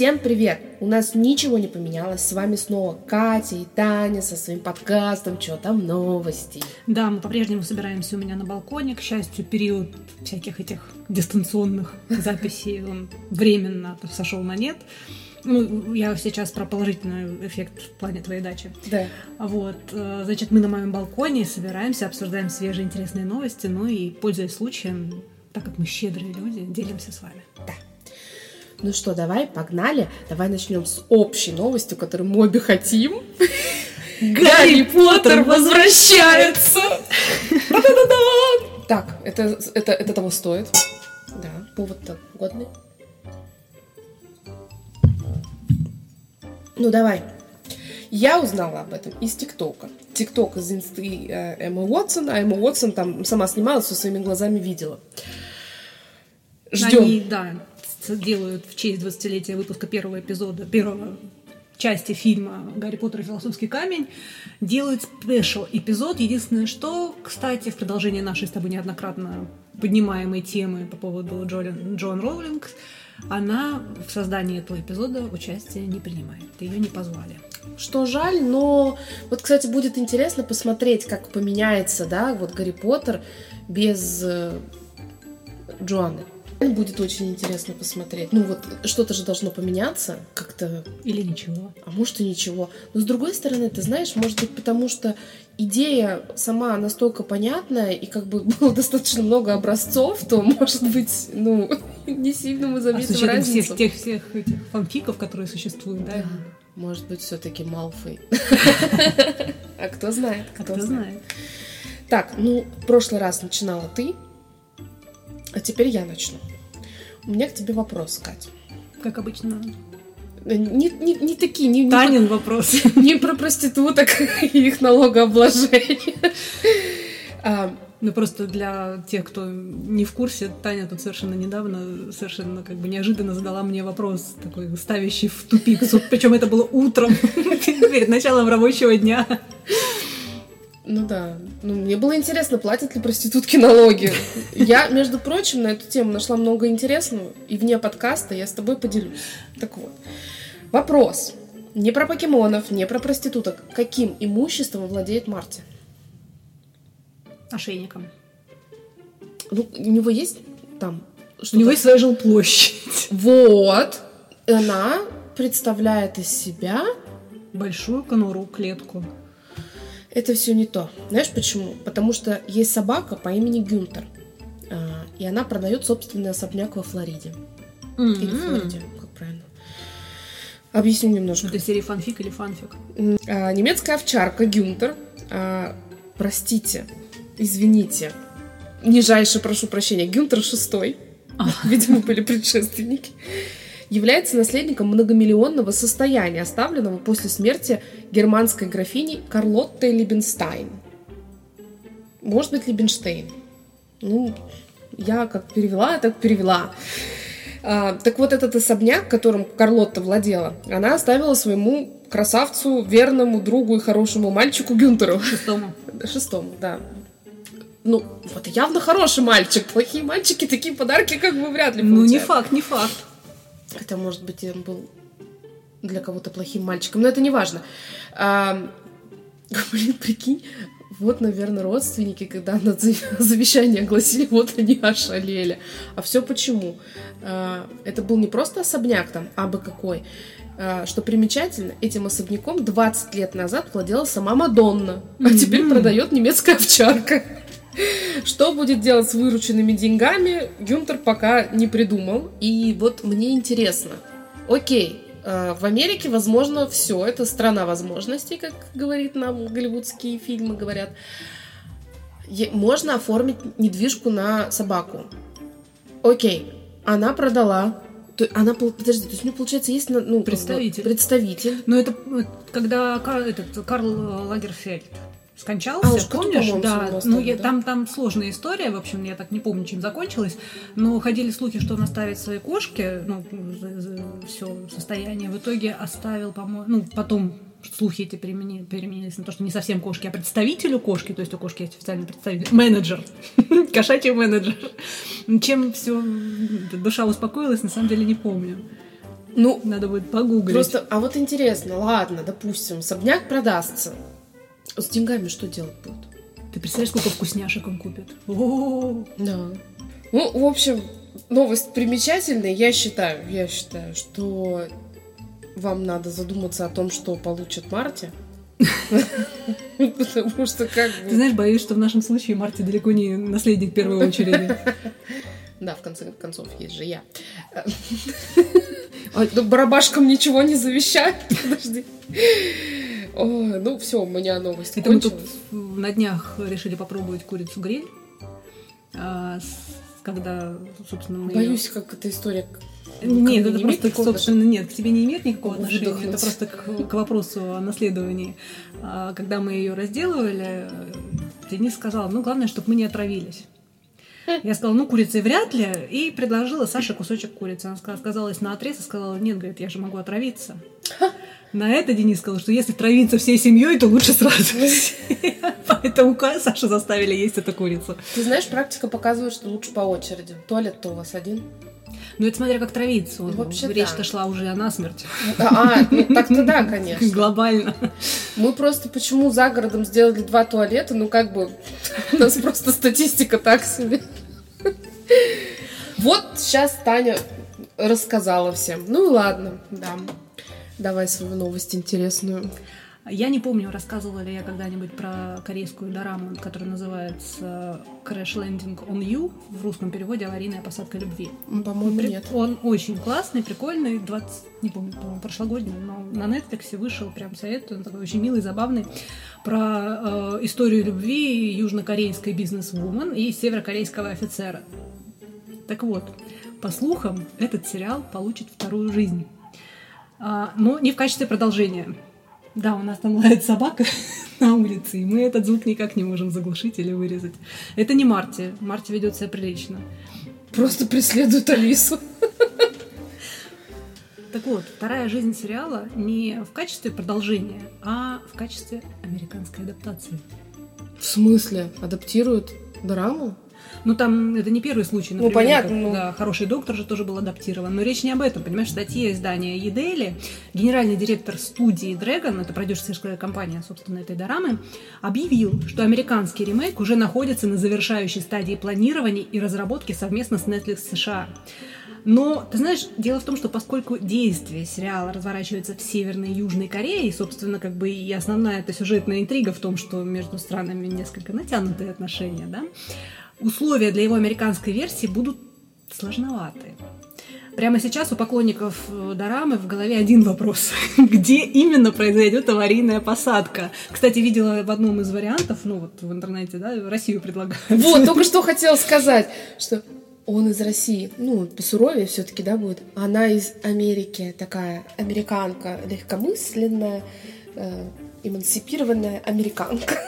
Всем привет! У нас ничего не поменялось. С вами снова Катя и Таня со своим подкастом «Чё там новости?». Да, мы по-прежнему собираемся у меня на балконе. К счастью, период всяких этих дистанционных записей, он временно сошел на нет. Ну, я сейчас про положительный эффект в плане твоей дачи. Да. Вот, э, значит, мы на моем балконе собираемся, обсуждаем свежие интересные новости, ну и, пользуясь случаем, так как мы щедрые люди, делимся с вами. Да. Ну что, давай, погнали. Давай начнем с общей новостью, которую мы обе хотим. Гарри Поттер возвращается! Так, это, это, это того стоит. Да, повод-то годный. Ну давай. Я узнала об этом из ТикТока. ТикТок из инсты э, Эмма Уотсон, а Эмма Уотсон там сама снималась, все своими глазами видела. Ждем. Они, да, делают в честь 20-летия выпуска первого эпизода, первого части фильма «Гарри Поттер и философский камень» делают спешл эпизод. Единственное, что, кстати, в продолжении нашей с тобой неоднократно поднимаемой темы по поводу Джолин, Джон Роулинг, она в создании этого эпизода участие не принимает. Ее не позвали. Что жаль, но вот, кстати, будет интересно посмотреть, как поменяется, да, вот Гарри Поттер без э, Джоанны. Будет очень интересно посмотреть. Ну вот что-то же должно поменяться как-то. Или ничего. А может и ничего. Но с другой стороны, ты знаешь, может быть потому что идея сама настолько понятная и как бы было достаточно много образцов, то может быть, ну, не сильно мы заметим а с разницу. всех тех всех этих фанфиков, которые существуют, да? Может быть, все-таки Малфой. А кто знает? Кто знает? Так, ну, в прошлый раз начинала ты, а теперь я начну. У меня к тебе вопрос, Катя. Как обычно. Не, не, не такие, не, не Танин про, вопрос. Не про проституток и их налогообложение. А, ну просто для тех, кто не в курсе, Таня тут совершенно недавно, совершенно как бы неожиданно задала мне вопрос, такой ставящий в тупик. Причем это было утром, перед началом рабочего дня. Ну да. Ну, мне было интересно, платят ли проститутки налоги. Я, между прочим, на эту тему нашла много интересного, и вне подкаста я с тобой поделюсь. Так вот. Вопрос. Не про покемонов, не про проституток. Каким имуществом владеет Марти? Ошейником. Ну, у него есть там У него есть своя жилплощадь. Вот. Она представляет из себя... Большую конуру, клетку. Это все не то. Знаешь почему? Потому что есть собака по имени Гюнтер. А, и она продает собственный особняк во Флориде. Mm-hmm. Или Флориде, как правильно. Объясню немножко. Это серия фанфик или фанфик? А, немецкая овчарка Гюнтер. А, простите, извините. Нижайше прошу прощения. Гюнтер шестой. Видимо, были предшественники является наследником многомиллионного состояния, оставленного после смерти германской графини Карлотты Либенстайн. Может быть, Либенштейн. Ну, я как перевела, так перевела. А, так вот, этот особняк, которым Карлотта владела, она оставила своему красавцу, верному другу и хорошему мальчику Гюнтеру. Шестому. Шестому, да. Ну, вот явно хороший мальчик. Плохие мальчики такие подарки как бы вряд ли получают. Ну, не факт, не факт. Хотя, может быть, он был для кого-то плохим мальчиком, но это не важно. А, блин, прикинь, вот, наверное, родственники, когда на завещание огласили, вот они ошалели. А все почему? А, это был не просто особняк там, а бы какой. А, что примечательно, этим особняком 20 лет назад владела сама Мадонна, а теперь продает немецкая овчарка. Что будет делать с вырученными деньгами, Гюнтер пока не придумал. И вот мне интересно. Окей, э, в Америке, возможно, все. Это страна возможностей, как говорит нам голливудские фильмы говорят. Можно оформить недвижку на собаку. Окей, она продала то, она, подожди, то есть у нее, получается, есть ну, представитель. представитель. Но это когда этот Карл Лагерфельд скончался, а, помнишь? Да, ну я, да? там там сложная история, в общем, я так не помню, чем закончилась, но ходили слухи, что он оставит своей кошке, ну все состояние, в итоге оставил, по-моему, ну потом слухи эти переменили, переменились на то, что не совсем кошки, а представителю кошки, то есть у кошки есть официальный представитель, менеджер, кошачий менеджер. Чем все душа успокоилась, на самом деле не помню. Ну, надо будет погуглить. Просто, а вот интересно, ладно, допустим, особняк продастся. С деньгами что делать будут? Ты представляешь, сколько вкусняшек он купит? О-о-о. Да. Ну, в общем, новость примечательная. Я считаю, я считаю, что вам надо задуматься о том, что получит Марти. Потому что как бы... Ты знаешь, боюсь, что в нашем случае Марти далеко не наследник первой очереди. Да, в конце концов, есть же я. Ну, барабашкам ничего не завещаю. Подожди. Ой, ну все, у меня новость Это мы тут на днях решили попробовать курицу гриль. А, когда, собственно, мы Боюсь, как эта история нет, это не просто, собственно, нет, к тебе не имеет никакого отношения. Это просто к, к вопросу о наследовании. А, когда мы ее разделывали, Денис сказал, ну, главное, чтобы мы не отравились. Я сказала, ну, курицы вряд ли, и предложила Саше кусочек курицы. Она сказала, сказалась на отрез и сказала, нет, говорит, я же могу отравиться. На это Денис сказал, что если травиться всей семьей, то лучше сразу. Поэтому Сашу заставили есть эту курицу. Ты знаешь, практика показывает, что лучше по очереди. Туалет-то у вас один. Ну, это смотря как травиться. Вообще Речь-то да. шла уже о насмерть. А, ну так-то да, конечно. Глобально. Мы просто почему за городом сделали два туалета, ну как бы у нас просто статистика так себе. Вот сейчас Таня рассказала всем. Ну ладно, да. Давай свою новость интересную. Я не помню, рассказывала ли я когда-нибудь про корейскую дораму, которая называется Crash Landing on You, в русском переводе «Аварийная посадка любви». По-моему, нет. Он очень классный, прикольный, 20, не помню, по-моему, прошлогодний, но на Netflix вышел, прям советую, он такой очень милый, забавный, про э, историю любви южнокорейской бизнес-вумен и северокорейского офицера. Так вот, по слухам, этот сериал получит вторую жизнь. А, но не в качестве продолжения. Да, у нас там лает собака на улице, и мы этот звук никак не можем заглушить или вырезать. Это не Марти. Марти ведет себя прилично. Просто преследует Алису. Так вот, вторая жизнь сериала не в качестве продолжения, а в качестве американской адаптации. В смысле? Адаптируют драму? Ну, там это не первый случай, ну, например, ну, понятно, как, ну... да, «Хороший доктор» же тоже был адаптирован. Но речь не об этом, понимаешь, в статье издания Едели генеральный директор студии Dragon, это продюсерская компания, собственно, этой дорамы, объявил, что американский ремейк уже находится на завершающей стадии планирования и разработки совместно с Netflix США. Но, ты знаешь, дело в том, что поскольку действие сериала разворачивается в Северной и Южной Корее, и, собственно, как бы и основная эта сюжетная интрига в том, что между странами несколько натянутые отношения, да, условия для его американской версии будут сложноваты. Прямо сейчас у поклонников э, Дорамы в голове один вопрос. Где именно произойдет аварийная посадка? Кстати, видела в одном из вариантов, ну вот в интернете, да, Россию предлагают. Вот, только что хотела сказать, что он из России, ну, посуровее все-таки, да, будет. Она из Америки, такая американка, легкомысленная, э, эмансипированная американка.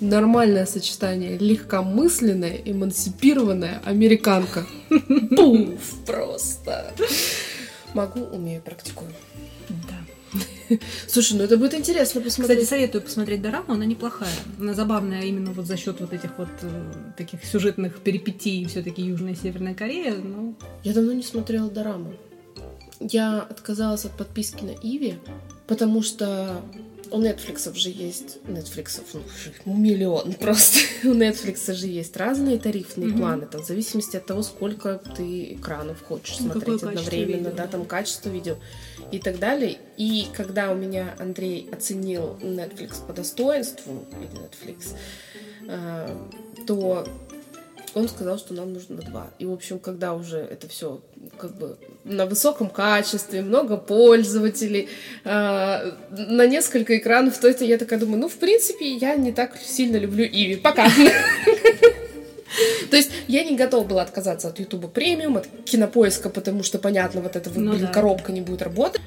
Нормальное сочетание. Легкомысленная, эмансипированная американка. Пуф, просто. Могу, умею, практикую. Слушай, ну это будет интересно посмотреть. Кстати, советую посмотреть дораму, она неплохая. Она забавная именно вот за счет вот этих вот э, таких сюжетных перипетий все-таки Южная и Северная Корея. Ну... Я давно не смотрела дораму. Я отказалась от подписки на Иви, потому что у Netflix же есть Netflix, ну, миллион просто. у Netflix же есть разные тарифные mm-hmm. планы, там, в зависимости от того, сколько ты экранов хочешь ну, смотреть одновременно, видео, да, да, там качество видео и так далее. И когда у меня Андрей оценил Netflix по достоинству, или Netflix, э, то он сказал, что нам нужно два. И, в общем, когда уже это все как бы на высоком качестве, много пользователей, э, на несколько экранов, то это я такая думаю, ну, в принципе, я не так сильно люблю Иви. Пока. То есть я не готова была отказаться от Ютуба премиум, от кинопоиска, потому что, понятно, вот эта ну, блин, да. коробка не будет работать.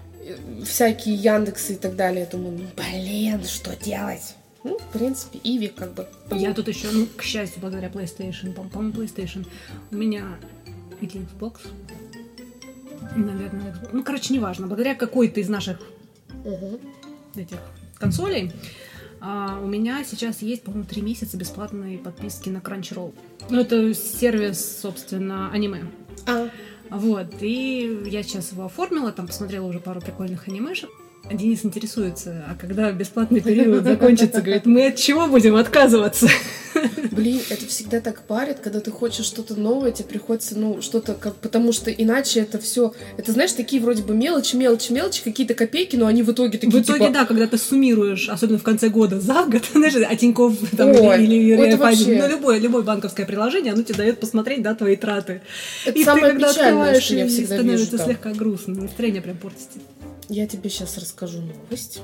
Всякие Яндексы и так далее. Я думаю, ну, блин, что делать? Ну, в принципе, Иви как бы... Я тут еще, ну, к счастью, благодаря PlayStation, по-моему, PlayStation, у меня или Xbox, наверное, Xbox. ну, короче, неважно, благодаря какой-то из наших угу. этих консолей, а, у меня сейчас есть, по-моему, три месяца бесплатной подписки на Crunchyroll. Ну, это сервис, собственно, аниме. А. Вот, и я сейчас его оформила, там посмотрела уже пару прикольных анимешек. Денис интересуется, а когда бесплатный период закончится, говорит, мы от чего будем отказываться? Блин, это всегда так парит, когда ты хочешь что-то новое, тебе приходится, ну, что-то как... Потому что иначе это все... Это, знаешь, такие вроде бы мелочи, мелочи, мелочи, какие-то копейки, но они в итоге такие, В итоге, типа... да, когда ты суммируешь, особенно в конце года, за год, знаешь, а Тинькофф там, ой, или, или ой, вообще... ну, любое, любое банковское приложение, оно тебе дает посмотреть, да, твои траты. Это и самое ты, когда печальное, что я всегда становится вижу, слегка грустно, настроение прям портится. Я тебе сейчас расскажу новость.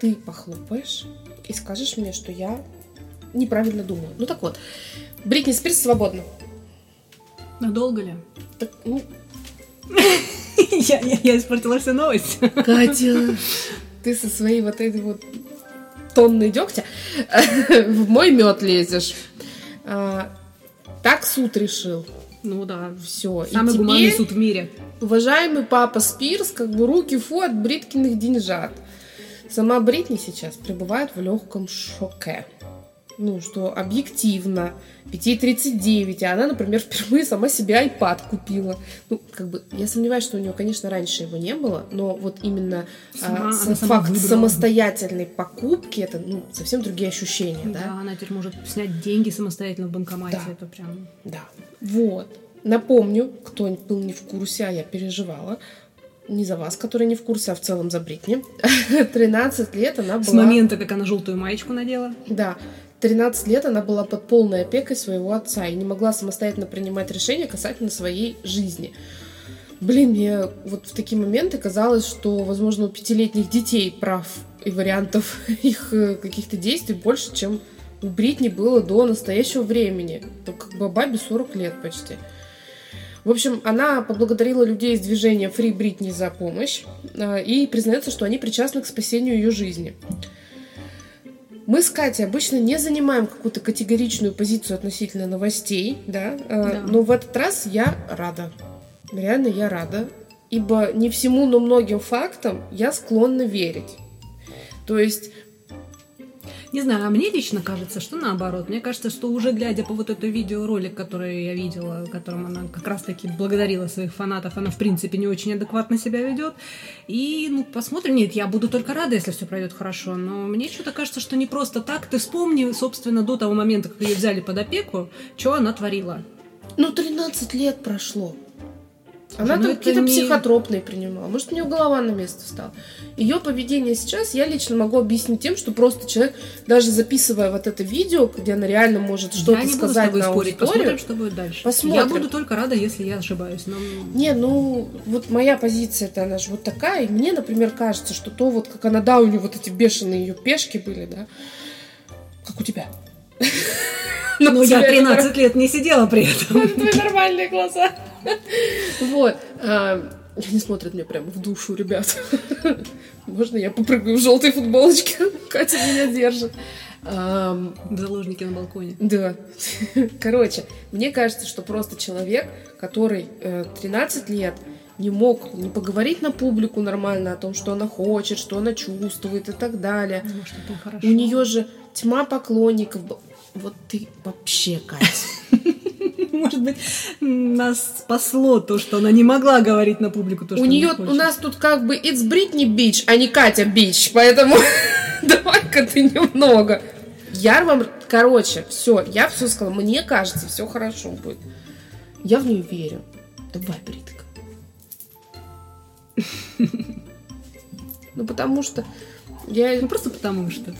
Ты похлопаешь и скажешь мне, что я неправильно думаю. Ну так вот, Бритни Спирс свободна. Надолго ли? Так, ну... я, я, я испортила всю новость. Катя, ты со своей вот этой вот тонной дегтя в мой мед лезешь. А, так суд решил. Ну да. Все. Самый гуманный суд в мире. Уважаемый папа Спирс, как бы руки фу от Бриткиных деньжат. Сама Бритни сейчас пребывает в легком шоке. Ну, что объективно, 5.39, а она, например, впервые сама себе iPad купила. Ну, как бы, я сомневаюсь, что у нее, конечно, раньше его не было, но вот именно сама, а, факт выбрала. самостоятельной покупки, это, ну, совсем другие ощущения, да? Да, она теперь может снять деньги самостоятельно в банкомате, да. это прям... Да, вот. Напомню, кто был не в курсе, а я переживала, не за вас, которые не в курсе, а в целом за Бритни. 13 лет она была... С момента, как она желтую маечку надела. Да. 13 лет она была под полной опекой своего отца и не могла самостоятельно принимать решения касательно своей жизни. Блин, мне вот в такие моменты казалось, что, возможно, у пятилетних детей прав и вариантов их э, каких-то действий больше, чем у Бритни было до настоящего времени. То как бы бабе 40 лет почти. В общем, она поблагодарила людей из движения Free Britney за помощь э, и признается, что они причастны к спасению ее жизни. Мы с Катей обычно не занимаем какую-то категоричную позицию относительно новостей, да, э, да. но в этот раз я рада. Реально я рада, ибо не всему, но многим фактам я склонна верить. То есть не знаю, а мне лично кажется, что наоборот. Мне кажется, что уже глядя по вот этому видеоролик, который я видела, которым она как раз-таки благодарила своих фанатов, она в принципе не очень адекватно себя ведет. И ну посмотрим. Нет, я буду только рада, если все пройдет хорошо. Но мне что-то кажется, что не просто так. Ты вспомни, собственно, до того момента, как ее взяли под опеку, что она творила. Ну, 13 лет прошло. Она там какие-то не... психотропные принимала. Может, у нее голова на место встала. Ее поведение сейчас я лично могу объяснить тем, что просто человек, даже записывая вот это видео, где она реально может что-то сказать на спорить. аудиторию. Посмотрим, что будет дальше. Посмотрим. Я буду только рада, если я ошибаюсь. Но... Не, ну, вот моя позиция это она же вот такая. И мне, например, кажется, что то вот, как она, да, у нее вот эти бешеные ее пешки были, да, как у тебя. Но ну, я 13 лет не сидела при этом. Твои нормальные глаза. Вот. А, не смотрят мне прямо в душу, ребят. Можно я попрыгаю в желтой футболочке? Катя меня держит. Заложники на балконе. Да. Короче, мне кажется, что просто человек, который 13 э, лет не мог не поговорить на публику нормально о том, что она хочет, что она чувствует и так далее. Ну. У нее же тьма поклонников. Вот ты вообще, Катя. Может быть, нас спасло то, что она не могла говорить на публику то, что У нее, у нас тут как бы it's Britney Бич, а не Катя Бич, поэтому давай-ка ты немного. Я вам, короче, все, я все сказала. Мне кажется, все хорошо будет. Я в нее верю. Давай, Бритка. Ну, потому что я... Ну, просто потому что.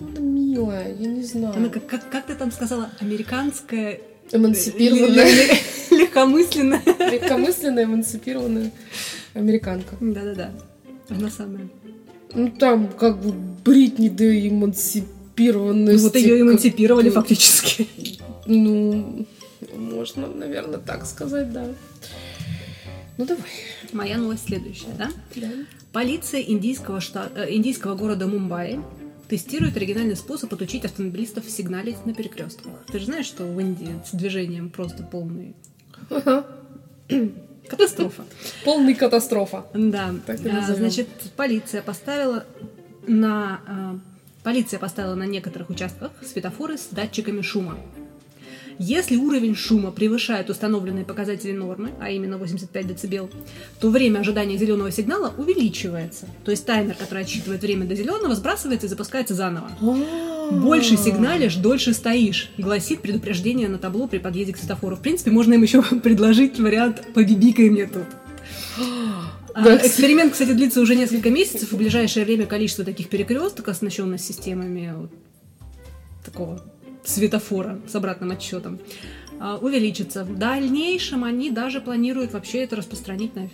Ну, да милая, я не знаю. Она как, как, как ты там сказала, американская... Эмансипированная. Легкомысленная. Легкомысленная, эмансипированная американка. Да-да-да. Она самая. Ну, там как бы Бритни да эмансипированность. Ну, вот ее эмансипировали фактически. Ну, можно, наверное, так сказать, да. Ну, давай. Моя новость следующая, да? Да. Полиция индийского, штата, э, индийского города Мумбаи тестирует оригинальный способ отучить автомобилистов сигналить на перекрестках. Ты же знаешь, что в Индии с движением просто полный... Катастрофа. Полный катастрофа. Да. А, значит, полиция поставила на... А, полиция поставила на некоторых участках светофоры с датчиками шума. Если уровень шума превышает установленные показатели нормы, а именно 85 дБ, то время ожидания зеленого сигнала увеличивается. То есть таймер, который отсчитывает время до зеленого, сбрасывается и запускается заново. Больше сигналишь, дольше стоишь, гласит предупреждение на табло при подъезде к светофору. В принципе, можно им еще предложить вариант «побибикай мне тут». А, да. Эксперимент, кстати, длится уже несколько месяцев, в ближайшее время количество таких перекрестков, оснащенных системами вот, такого светофора с обратным отсчетом, а, увеличится. В дальнейшем они даже планируют вообще это распространить на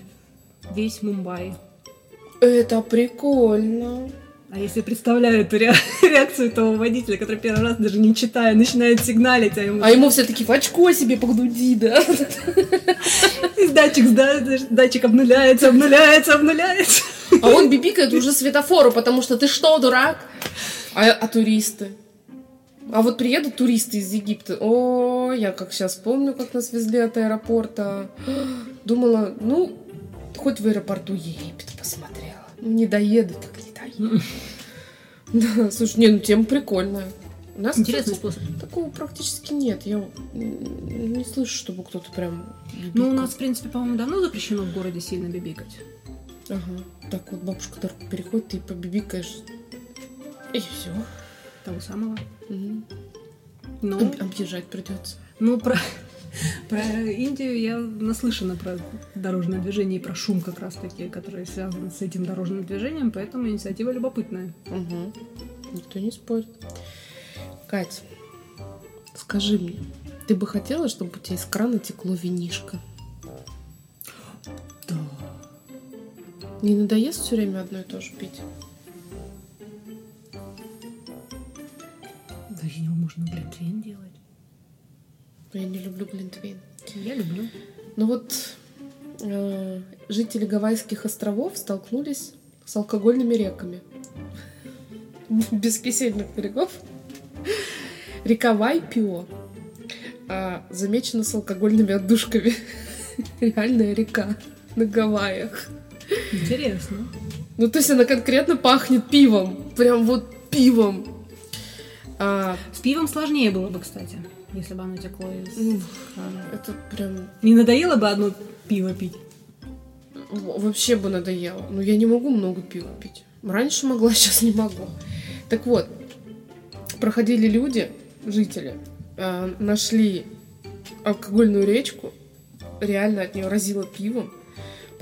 весь Мумбай. Это прикольно. А если представляю эту реакцию того водителя, который первый раз даже не читая начинает сигналить, а ему... А ему все таки в очко себе погнуди, да? И датчик, датчик обнуляется, обнуляется, обнуляется. А он бибикает уже светофору, потому что ты что, дурак? А, а туристы? А вот приедут туристы из Египта. О, я как сейчас помню, как нас везли от аэропорта. Думала, ну, хоть в аэропорту Египет посмотрела. Ну, не доеду, так не доеду. Да, слушай, не, ну тема прикольная. У нас, Интересный кстати, способ. Такого практически нет. Я не слышу, чтобы кто-то прям бибикал. Ну, у нас, в принципе, по-моему, давно запрещено в городе сильно бибикать. Ага. Так вот, бабушка дорогу переходит, ты побибикаешь. И все. Того самого. Угу. Ну, Об- объезжать придется. Ну, про, про Индию я наслышана про дорожное движение и про шум как раз-таки, который связан с этим дорожным движением, поэтому инициатива любопытная. Угу. Никто не спорит. Кать, скажи мне, ты бы хотела, чтобы у тебя из крана текло винишко? Да. Не надоест все время одно и то же пить? Глинтвейн делать. Я не люблю глинтвейн. Я люблю. Ну вот э, жители Гавайских островов столкнулись с алкогольными реками. Без кисельных берегов. Река Вайпио а, замечена с алкогольными отдушками. Реальная река на Гавайях. Интересно. Ну, то есть она конкретно пахнет пивом. Прям вот пивом. А... С пивом сложнее было бы, кстати, если бы оно текло из крана. Это прям... Не надоело бы одно пиво пить? Вообще бы надоело. Но я не могу много пива пить. Раньше могла, сейчас не могу. Так вот, проходили люди, жители, э, нашли алкогольную речку, реально от нее разило пивом.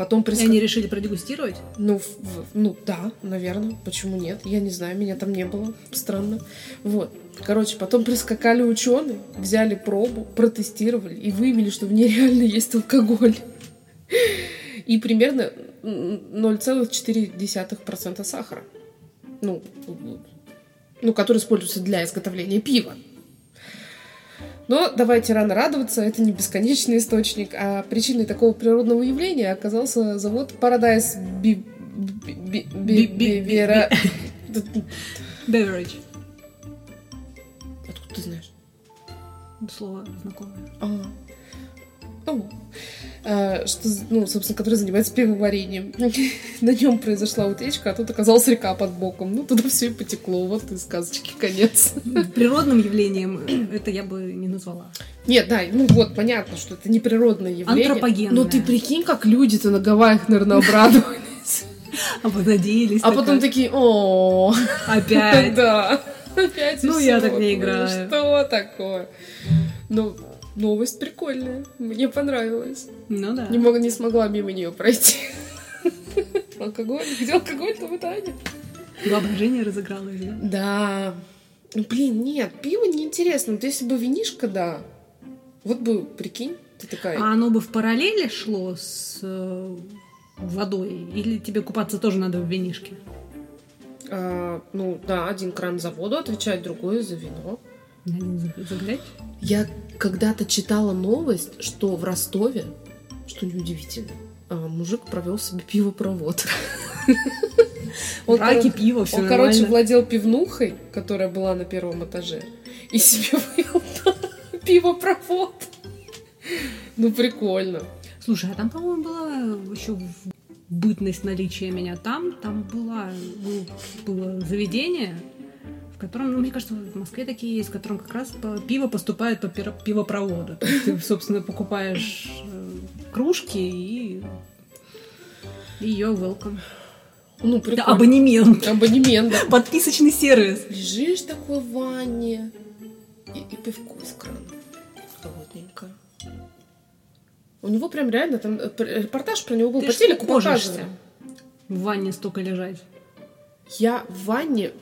Потом приск... И они решили продегустировать? Ну, в, ну да, наверное. Почему нет? Я не знаю, меня там не было. Странно. Вот. Короче, потом прискакали ученые, взяли пробу, протестировали и выявили, что в ней реально есть алкоголь. И примерно 0,4% сахара. Ну, ну, который используется для изготовления пива. Но давайте рано радоваться, это не бесконечный источник, а причиной такого природного явления оказался завод Paradise Beverage. Beverage. Откуда ты знаешь? Слово знакомое. А. О. А, что, ну, собственно, который занимается пивоварением. На нем произошла утечка, а тут оказалась река под боком. Ну, туда все и потекло. Вот и сказочки конец. Природным явлением это я бы не назвала. Нет, да, ну вот, понятно, что это не природное явление. Антропогенное. Но ты прикинь, как люди-то на Гавайях, наверное, обрадовались. А понадеялись. А потом такие, о Опять. Да. Опять Ну, я так не играю. Что такое? Ну, Новость прикольная. Мне понравилась. Ну да. Не, мог, не смогла мимо нее пройти. Алкоголь? Где алкоголь-то в Италии? Воображение разыграло ее. Да. Ну, блин, нет, пиво неинтересно. Вот если бы винишка, да. Вот бы, прикинь, ты такая... А оно бы в параллели шло с э, водой? Или тебе купаться тоже надо в винишке? А, ну, да, один кран за воду отвечает, другой за вино. Заглядь? Я когда-то читала новость, что в Ростове, что неудивительно, а, мужик провел себе пивопровод. Он, Раки, пиво, все Он, короче, владел пивнухой, которая была на первом этаже, и себе вывел пивопровод. Ну, прикольно. Слушай, а там, по-моему, была еще бытность наличия меня там. Там была, было заведение, котором, ну, мне кажется, в Москве такие есть, в котором как раз пиво поступает по пивопроводу. То есть ты, собственно, покупаешь э, кружки и ее welcome. Ну, прикольно. Да, абонемент. Абонемент, да. Подписочный сервис. Лежишь такой в ванне и, и пивко из крана. Холодненькое. У него прям реально там э, репортаж про него был Ты по телеку показывали. В ванне столько лежать. Я в ванне,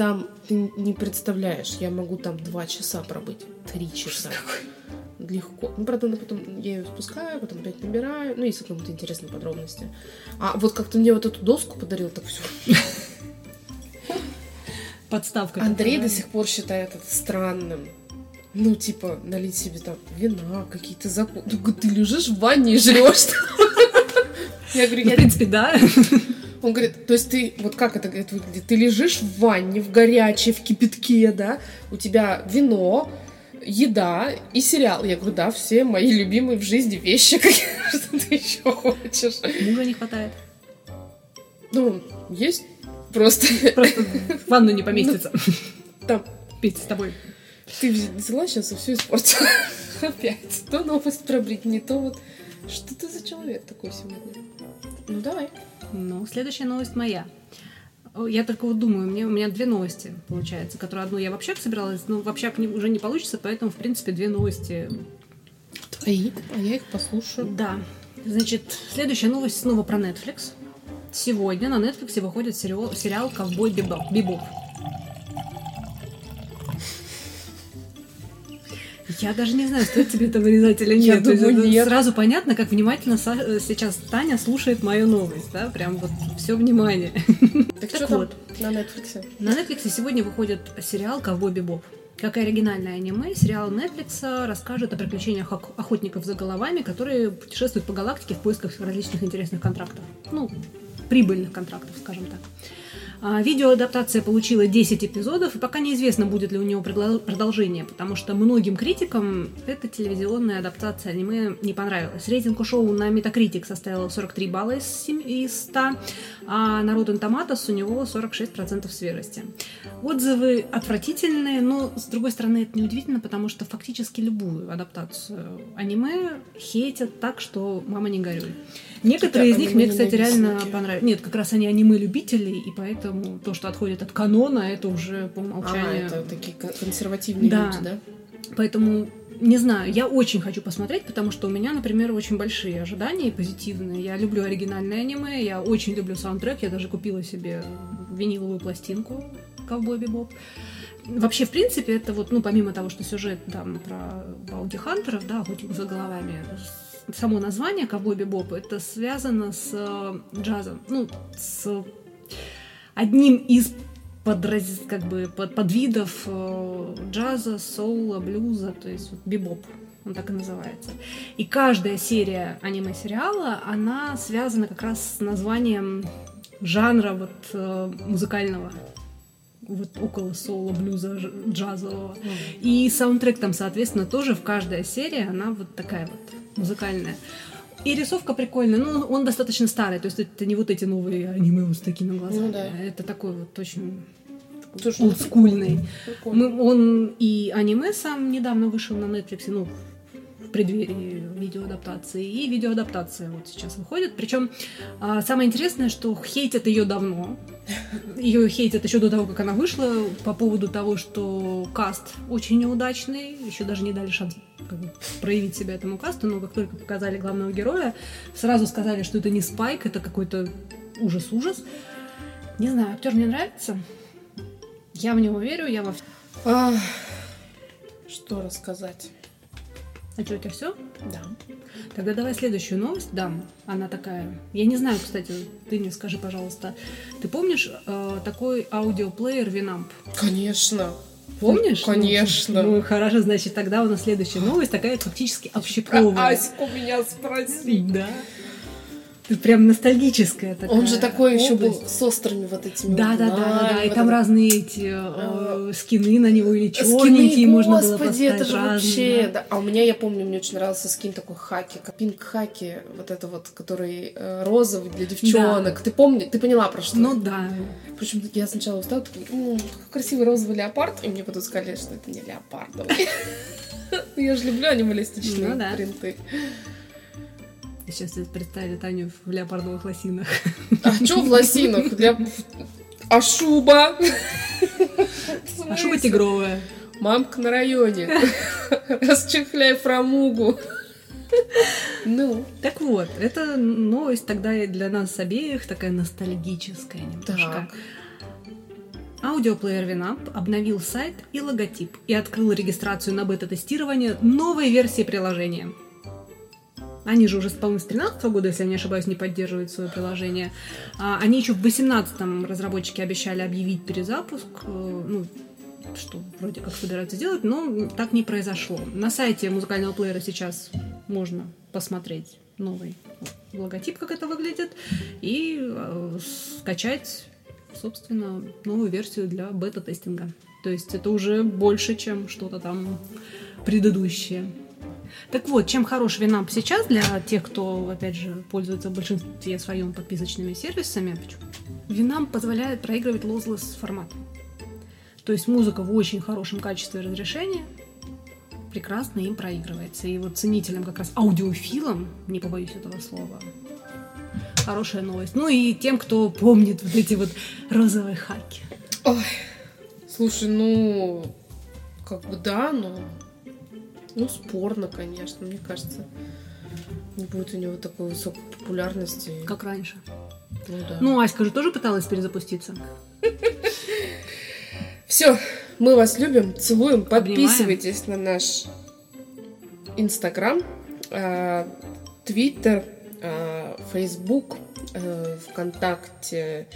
там, ты не представляешь, я могу там два часа пробыть. Три часа. Легко. Ну, правда, потом я ее спускаю, потом опять набираю. Ну, если кому-то интересны подробности. А вот как-то мне вот эту доску подарил, так все. Подставка. Андрей до сих пор считает это странным. Ну, типа, налить себе там вина, какие-то закуски. Ну, ты лежишь в ванне и жрешь. Я говорю, ну, я... В принципе, да. Он говорит, то есть ты, вот как это говорит, выглядит? Ты лежишь в ванне, в горячей, в кипятке, да? У тебя вино, еда и сериал. Я говорю, да, все мои любимые в жизни вещи. Что ты еще хочешь? Мужа не хватает. Ну, есть просто... Просто в ванну не поместится. Там. Пить с тобой. Ты взяла сейчас и все испортила. Опять. То новость про Бритни, то вот... Что ты за человек такой сегодня? Ну, давай. Ну, следующая новость моя. Я только вот думаю, мне, у меня две новости, получается, которые одну я в общак собиралась, но в общак не, уже не получится, поэтому, в принципе, две новости. Твои, а я их послушаю. Да. Значит, следующая новость снова про Netflix. Сегодня на Netflix выходит сериал, сериал «Ковбой Бибоп». Я даже не знаю, стоит тебе это вырезать или нет. Я думаю, нет. Сразу понятно, как внимательно э, сейчас Таня слушает мою новость, да, прям вот все внимание. Так, так что вот, там на Netflix? На Netflix сегодня выходит сериал «Ковбой Бибоп». Как и оригинальное аниме, сериал Netflix расскажет о приключениях охотников за головами, которые путешествуют по галактике в поисках различных интересных контрактов. Ну, прибыльных контрактов, скажем так. А, видеоадаптация получила 10 эпизодов, и пока неизвестно, будет ли у него продолжение, потому что многим критикам эта телевизионная адаптация аниме не понравилась. Рейтинг у шоу на Metacritic составил 43 балла из 100, а на Rotten Tomatoes у него 46% свежести. Отзывы отвратительные, но, с другой стороны, это неудивительно, потому что фактически любую адаптацию аниме хейтят так, что мама не горюй. Некоторые из них мне, кстати, реально понравились. Нет, как раз они аниме-любители, и поэтому то, что отходит от канона, это уже по умолчанию... А, это такие консервативные да. люди, да? Поэтому не знаю, я очень хочу посмотреть, потому что у меня, например, очень большие ожидания и позитивные. Я люблю оригинальное аниме, я очень люблю саундтрек, я даже купила себе виниловую пластинку «Ковбой Бибоп». Вообще, в принципе, это вот, ну, помимо того, что сюжет там про бауги хантеров, да, охотников за головами, само название «Ковбой Бибоп» это связано с э, джазом, ну, с одним из подраз... как бы под, подвидов э, джаза, соула, блюза, то есть вот, бибоп, он так и называется. И каждая серия аниме-сериала, она связана как раз с названием жанра вот э, музыкального вот около соула, блюза, джазового. Mm. И саундтрек там, соответственно, тоже в каждой серии, она вот такая вот музыкальная. И рисовка прикольная, ну он достаточно старый, то есть это не вот эти новые аниме вот с такими глазами, ну, да. это такой вот очень Слушай, олдскульный. Мы, он и аниме сам недавно вышел на Netflix, ну, преддверии видеоадаптации, и видеоадаптация вот сейчас выходит. Причем а, самое интересное, что хейтят ее давно. Ее хейтят еще до того, как она вышла, по поводу того, что каст очень неудачный, еще даже не дали шанс как бы, проявить себя этому касту, но как только показали главного героя, сразу сказали, что это не Спайк, это какой-то ужас-ужас. Не знаю, актер мне нравится. Я в него верю, я во... А, что рассказать? А что, это все? Да. Тогда давай следующую новость дам. Она такая. Я не знаю, кстати, ты мне скажи, пожалуйста. Ты помнишь э, такой аудиоплеер Винамп? Конечно. Помнишь? Конечно. Ну, хорошо, значит, тогда у нас следующая новость такая фактически общековая. Аську меня спроси. Да. Прям ностальгическая такая. Он же такой область. еще был с острыми вот этими. Да, да, да, да, да. И там разные эти э, скины на него или черненькие можно было поставить. это же вообще. Да. А у меня, я помню, мне очень нравился скин такой хаки, пинк хаки, вот это вот, который э, розовый для девчонок. Да. Ты помни, ты поняла про что? Ну да. Причем я сначала устала, такой, ну, красивый розовый леопард, и мне потом сказали, что это не леопардовый. Я же люблю анималистичные ну Сейчас представили Таню в леопардовых лосинах. А что в лосинах? Для... А шуба? А шуба тигровая. Мамка на районе. Расчехляй фрамугу. Ну. Так вот, это новость тогда для нас обеих такая ностальгическая немножко. Так. Аудиоплеер Winamp обновил сайт и логотип и открыл регистрацию на бета-тестирование новой версии приложения. Они же уже, по-моему, с 13 года, если я не ошибаюсь, не поддерживают свое приложение. А, они еще в 18-м разработчики обещали объявить перезапуск, э, ну, что вроде как собираются сделать, но так не произошло. На сайте музыкального плеера сейчас можно посмотреть новый логотип, как это выглядит, и э, скачать, собственно, новую версию для бета-тестинга. То есть это уже больше, чем что-то там предыдущее. Так вот, чем хорош Винамп сейчас для тех, кто, опять же, пользуется в большинстве своем подписочными сервисами? Винамп позволяет проигрывать lossless формат. То есть музыка в очень хорошем качестве разрешения прекрасно им проигрывается. И вот ценителям, как раз аудиофилам, не побоюсь этого слова, хорошая новость. Ну и тем, кто помнит вот эти вот розовые хаки. Ой, слушай, ну, как бы да, но ну, спорно, конечно, мне кажется. Не будет у него такой высокой популярности. Как раньше. Ну да. Ну, Аська же тоже пыталась перезапуститься. Все, мы вас любим, целуем. Подписывайтесь на наш Инстаграм, а, Твиттер, а, Фейсбук, а, ВКонтакте.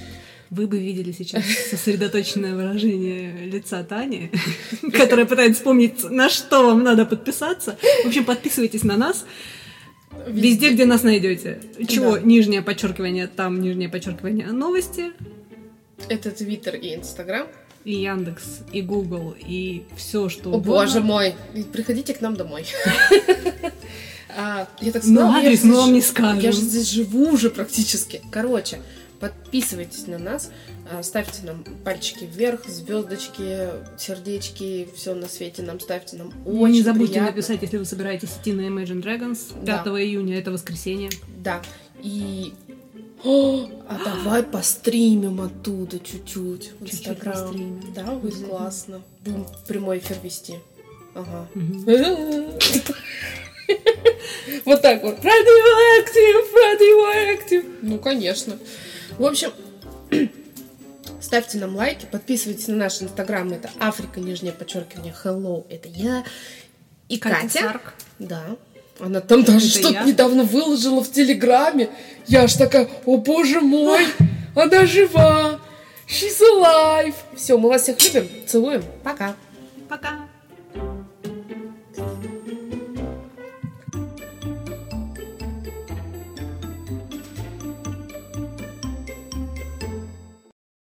Вы бы видели сейчас сосредоточенное выражение лица Тани, которая пытается вспомнить, на что вам надо подписаться. В общем, подписывайтесь на нас. Везде, где нас найдете. Чего? Да. Нижнее подчеркивание, там нижнее подчеркивание новости. Это Твиттер и Инстаграм. И Яндекс, и Google, и все, что О, угодно. боже мой! Приходите к нам домой. А, я так знала, ну, адрес мы вам не скажем. Я же здесь живу уже практически. Короче, Подписывайтесь на нас, а, ставьте нам пальчики вверх, звездочки, сердечки, все на свете нам ставьте, нам очень Не забудьте приятно. написать, если вы собираетесь идти на Imagine Dragons 5 да. июня, это воскресенье. Да, и о, а давай постримим оттуда чуть-чуть в Инстаграм. Да, будет классно. Будем прямой эфир вести. Ага. Вот так вот. Radioactive, radioactive. Ну, конечно. В общем, ставьте нам лайки, подписывайтесь на наш инстаграм, это Африка, нижнее подчеркивание, hello, это я. И Катя. Катя. Сарк. Да. Она там даже что-то недавно выложила в Телеграме. Я аж такая, о боже мой, она жива. She's alive. Все, мы вас всех любим, целуем. Пока. Пока.